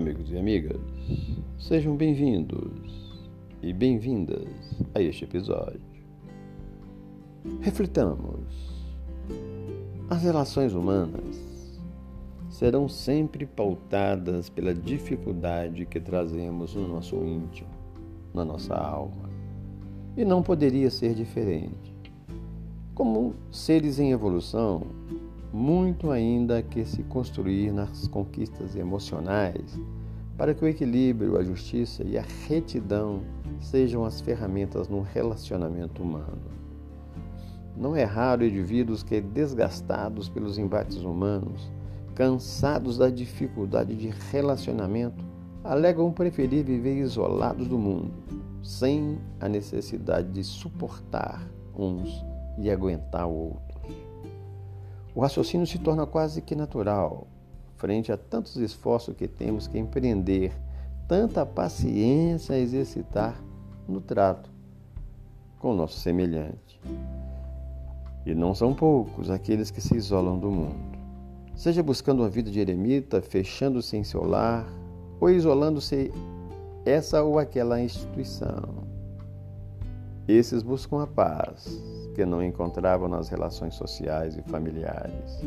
amigos e amigas, sejam bem-vindos e bem-vindas a este episódio. Reflitamos. As relações humanas serão sempre pautadas pela dificuldade que trazemos no nosso íntimo, na nossa alma. E não poderia ser diferente. Como seres em evolução, muito ainda que se construir nas conquistas emocionais, para que o equilíbrio, a justiça e a retidão sejam as ferramentas no relacionamento humano. Não é raro indivíduos que, desgastados pelos embates humanos, cansados da dificuldade de relacionamento, alegam preferir viver isolados do mundo, sem a necessidade de suportar uns e aguentar outros. O raciocínio se torna quase que natural, frente a tantos esforços que temos que empreender, tanta paciência a exercitar no trato com o nosso semelhante. E não são poucos aqueles que se isolam do mundo, seja buscando uma vida de eremita, fechando-se em seu lar, ou isolando-se essa ou aquela instituição. Esses buscam a paz, que não encontravam nas relações sociais e familiares.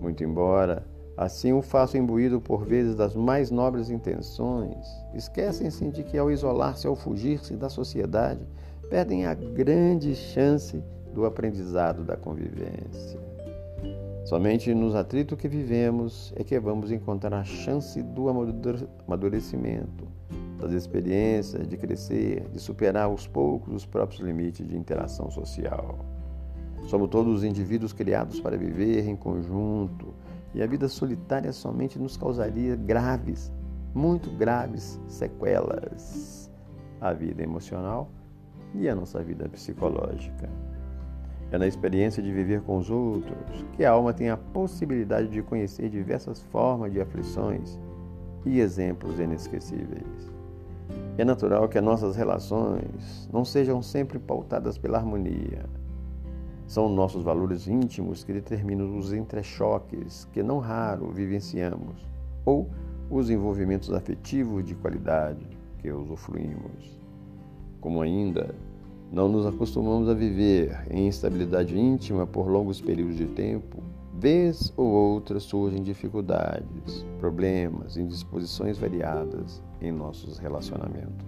Muito embora assim o façam imbuído por vezes das mais nobres intenções, esquecem-se de que ao isolar-se, ao fugir-se da sociedade, perdem a grande chance do aprendizado da convivência. Somente nos atritos que vivemos é que vamos encontrar a chance do amadurecimento, das experiências, de crescer, de superar aos poucos os próprios limites de interação social. Somos todos indivíduos criados para viver em conjunto e a vida solitária somente nos causaria graves, muito graves sequelas à vida emocional e à nossa vida psicológica. É na experiência de viver com os outros que a alma tem a possibilidade de conhecer diversas formas de aflições e exemplos inesquecíveis. É natural que as nossas relações não sejam sempre pautadas pela harmonia. São nossos valores íntimos que determinam os entrechoques que não raro vivenciamos, ou os envolvimentos afetivos de qualidade que usufruímos. Como ainda não nos acostumamos a viver em instabilidade íntima por longos períodos de tempo, vez ou outra surgem dificuldades, problemas, indisposições variadas em nossos relacionamentos.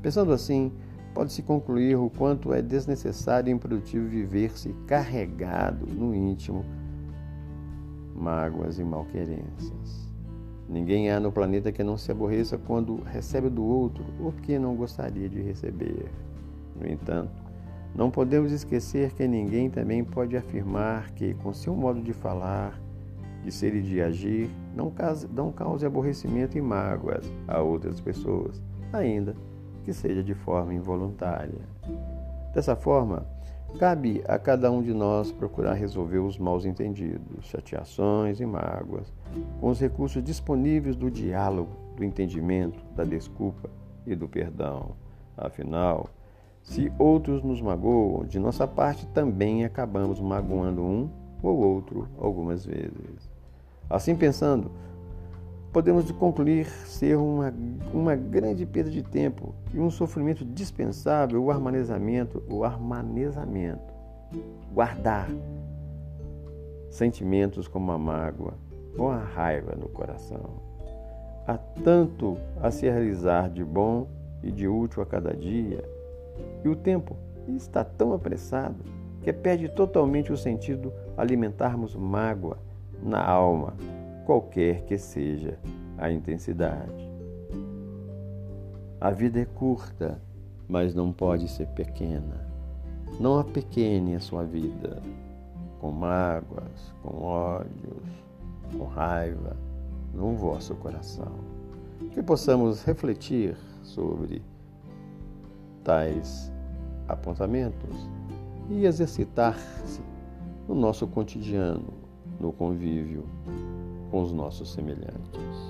Pensando assim, pode-se concluir o quanto é desnecessário e improdutivo viver-se carregado no íntimo mágoas e malquerências. Ninguém há no planeta que não se aborreça quando recebe do outro o que não gostaria de receber. No entanto, não podemos esquecer que ninguém também pode afirmar que, com seu modo de falar, de ser e de agir, não cause, não cause aborrecimento e mágoas a outras pessoas, ainda que seja de forma involuntária. Dessa forma, cabe a cada um de nós procurar resolver os mal entendidos, chateações e mágoas, com os recursos disponíveis do diálogo, do entendimento, da desculpa e do perdão. Afinal, se outros nos magoam, de nossa parte também acabamos magoando um ou outro algumas vezes. Assim pensando, podemos concluir ser uma, uma grande perda de tempo e um sofrimento dispensável o harmonizamento, o harmonizamento, guardar sentimentos como a mágoa ou a raiva no coração. Há tanto a se realizar de bom e de útil a cada dia e o tempo está tão apressado que perde totalmente o sentido alimentarmos mágoa na alma, qualquer que seja a intensidade. A vida é curta, mas não pode ser pequena. Não apequene a sua vida com mágoas, com ódios, com raiva no vosso coração. Que possamos refletir sobre tais apontamentos e exercitar-se no nosso cotidiano, no convívio com os nossos semelhantes.